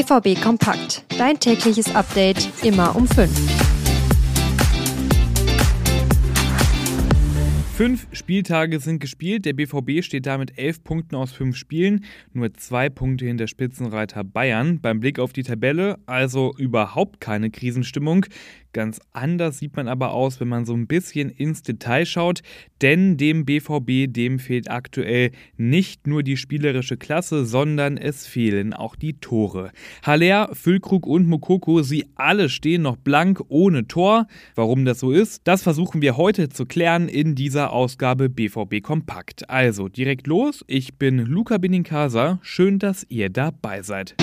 BVB Kompakt. Dein tägliches Update immer um 5. Fünf Spieltage sind gespielt. Der BVB steht damit elf Punkten aus fünf Spielen, nur zwei Punkte hinter Spitzenreiter Bayern. Beim Blick auf die Tabelle also überhaupt keine Krisenstimmung. Ganz anders sieht man aber aus, wenn man so ein bisschen ins Detail schaut, denn dem BVB, dem fehlt aktuell nicht nur die spielerische Klasse, sondern es fehlen auch die Tore. Haller, Füllkrug und Mokoko, sie alle stehen noch blank ohne Tor. Warum das so ist, das versuchen wir heute zu klären in dieser Ausgabe BVB Kompakt. Also direkt los, ich bin Luca Benincasa, schön, dass ihr dabei seid.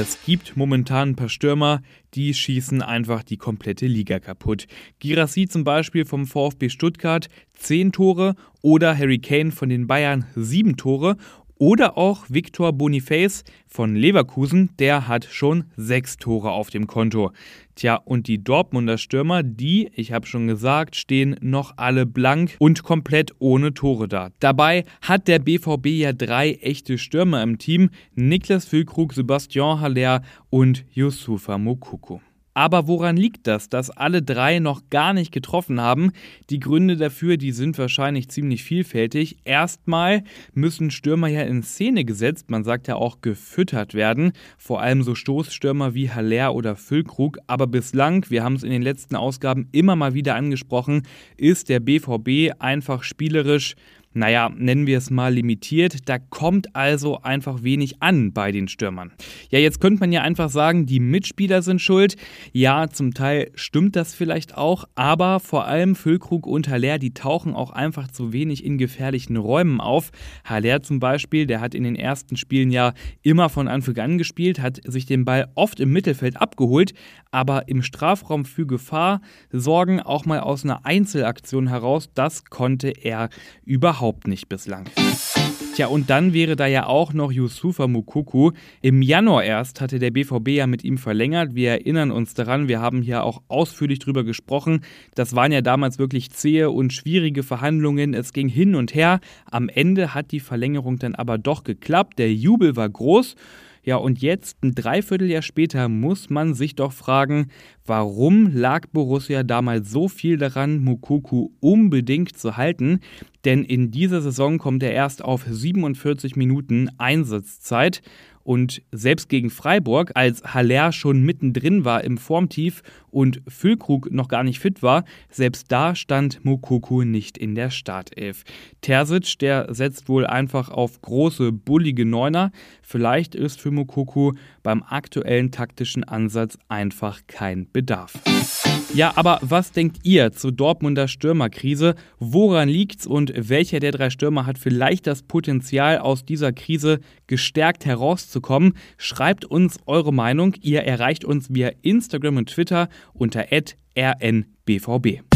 Es gibt momentan ein paar Stürmer, die schießen einfach die komplette Liga kaputt. Girassi zum Beispiel vom VfB Stuttgart 10 Tore oder Harry Kane von den Bayern 7 Tore oder auch Victor Boniface von Leverkusen, der hat schon sechs Tore auf dem Konto. Tja, und die Dortmunder Stürmer, die, ich habe schon gesagt, stehen noch alle blank und komplett ohne Tore da. Dabei hat der BVB ja drei echte Stürmer im Team: Niklas Füllkrug, Sebastian Haller und Yusufa Mokoko. Aber woran liegt das, dass alle drei noch gar nicht getroffen haben? Die Gründe dafür, die sind wahrscheinlich ziemlich vielfältig. Erstmal müssen Stürmer ja in Szene gesetzt, man sagt ja auch gefüttert werden, vor allem so Stoßstürmer wie Haller oder Füllkrug. Aber bislang, wir haben es in den letzten Ausgaben immer mal wieder angesprochen, ist der BVB einfach spielerisch naja, nennen wir es mal limitiert. Da kommt also einfach wenig an bei den Stürmern. Ja, jetzt könnte man ja einfach sagen, die Mitspieler sind schuld. Ja, zum Teil stimmt das vielleicht auch, aber vor allem Füllkrug und Haller, die tauchen auch einfach zu wenig in gefährlichen Räumen auf. Haller zum Beispiel, der hat in den ersten Spielen ja immer von Anfang an gespielt, hat sich den Ball oft im Mittelfeld abgeholt, aber im Strafraum für Gefahr sorgen auch mal aus einer Einzelaktion heraus, das konnte er überhaupt überhaupt nicht bislang. Tja, und dann wäre da ja auch noch Yusufa Mukuku. Im Januar erst hatte der BVB ja mit ihm verlängert. Wir erinnern uns daran, wir haben hier auch ausführlich drüber gesprochen. Das waren ja damals wirklich zähe und schwierige Verhandlungen. Es ging hin und her. Am Ende hat die Verlängerung dann aber doch geklappt. Der Jubel war groß. Ja, und jetzt, ein Dreivierteljahr später, muss man sich doch fragen, warum lag Borussia damals so viel daran, Mukuku unbedingt zu halten? Denn in dieser Saison kommt er erst auf 47 Minuten Einsatzzeit. Und selbst gegen Freiburg, als Haller schon mittendrin war im Formtief und Füllkrug noch gar nicht fit war, selbst da stand Mukuku nicht in der Startelf. Terzic, der setzt wohl einfach auf große, bullige Neuner. Vielleicht ist für Mukuku beim aktuellen taktischen Ansatz einfach kein Bedarf. Ja, aber was denkt ihr zur Dortmunder Stürmerkrise? Woran liegt's und welcher der drei Stürmer hat vielleicht das Potenzial, aus dieser Krise gestärkt herauszukommen? Schreibt uns eure Meinung. Ihr erreicht uns via Instagram und Twitter unter rnbvb.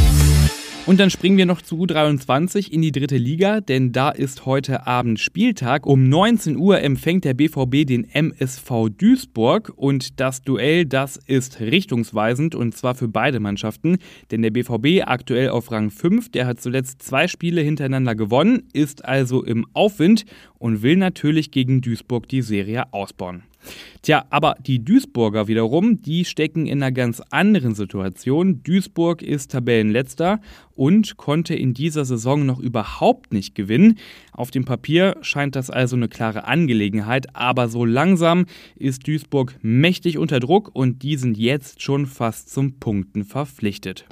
Und dann springen wir noch zu U23 in die dritte Liga, denn da ist heute Abend Spieltag. Um 19 Uhr empfängt der BVB den MSV Duisburg und das Duell, das ist richtungsweisend und zwar für beide Mannschaften, denn der BVB aktuell auf Rang 5, der hat zuletzt zwei Spiele hintereinander gewonnen, ist also im Aufwind und will natürlich gegen Duisburg die Serie ausbauen. Tja, aber die Duisburger wiederum, die stecken in einer ganz anderen Situation. Duisburg ist Tabellenletzter und konnte in dieser Saison noch überhaupt nicht gewinnen. Auf dem Papier scheint das also eine klare Angelegenheit, aber so langsam ist Duisburg mächtig unter Druck und die sind jetzt schon fast zum Punkten verpflichtet.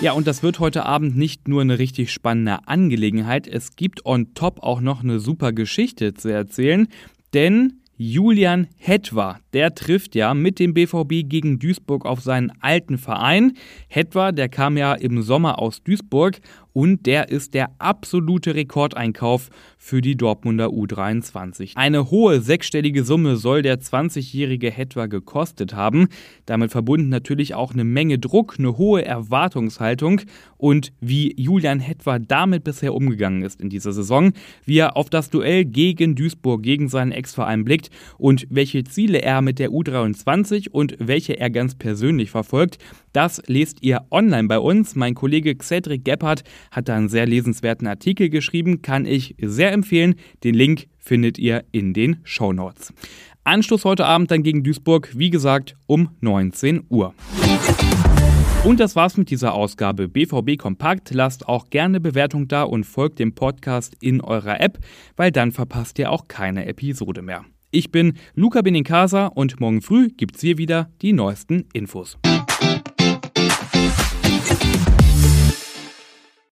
Ja, und das wird heute Abend nicht nur eine richtig spannende Angelegenheit, es gibt on top auch noch eine super Geschichte zu erzählen, denn Julian Hetwa, der trifft ja mit dem BVB gegen Duisburg auf seinen alten Verein. Hetwa, der kam ja im Sommer aus Duisburg und der ist der absolute Rekordeinkauf für die Dortmunder U23. Eine hohe sechsstellige Summe soll der 20-jährige Hetwa gekostet haben. Damit verbunden natürlich auch eine Menge Druck, eine hohe Erwartungshaltung und wie Julian Hetwa damit bisher umgegangen ist in dieser Saison, wie er auf das Duell gegen Duisburg, gegen seinen Ex-Verein blickt und welche Ziele er mit der U23 und welche er ganz persönlich verfolgt, das lest ihr online bei uns. Mein Kollege Cedric Gebhardt hat da einen sehr lesenswerten Artikel geschrieben, kann ich sehr empfehlen. Den Link findet ihr in den Show Notes. Anschluss heute Abend dann gegen Duisburg, wie gesagt, um 19 Uhr. Und das war's mit dieser Ausgabe BVB Kompakt. Lasst auch gerne Bewertung da und folgt dem Podcast in eurer App, weil dann verpasst ihr auch keine Episode mehr. Ich bin Luca Benincasa und morgen früh gibt's hier wieder die neuesten Infos.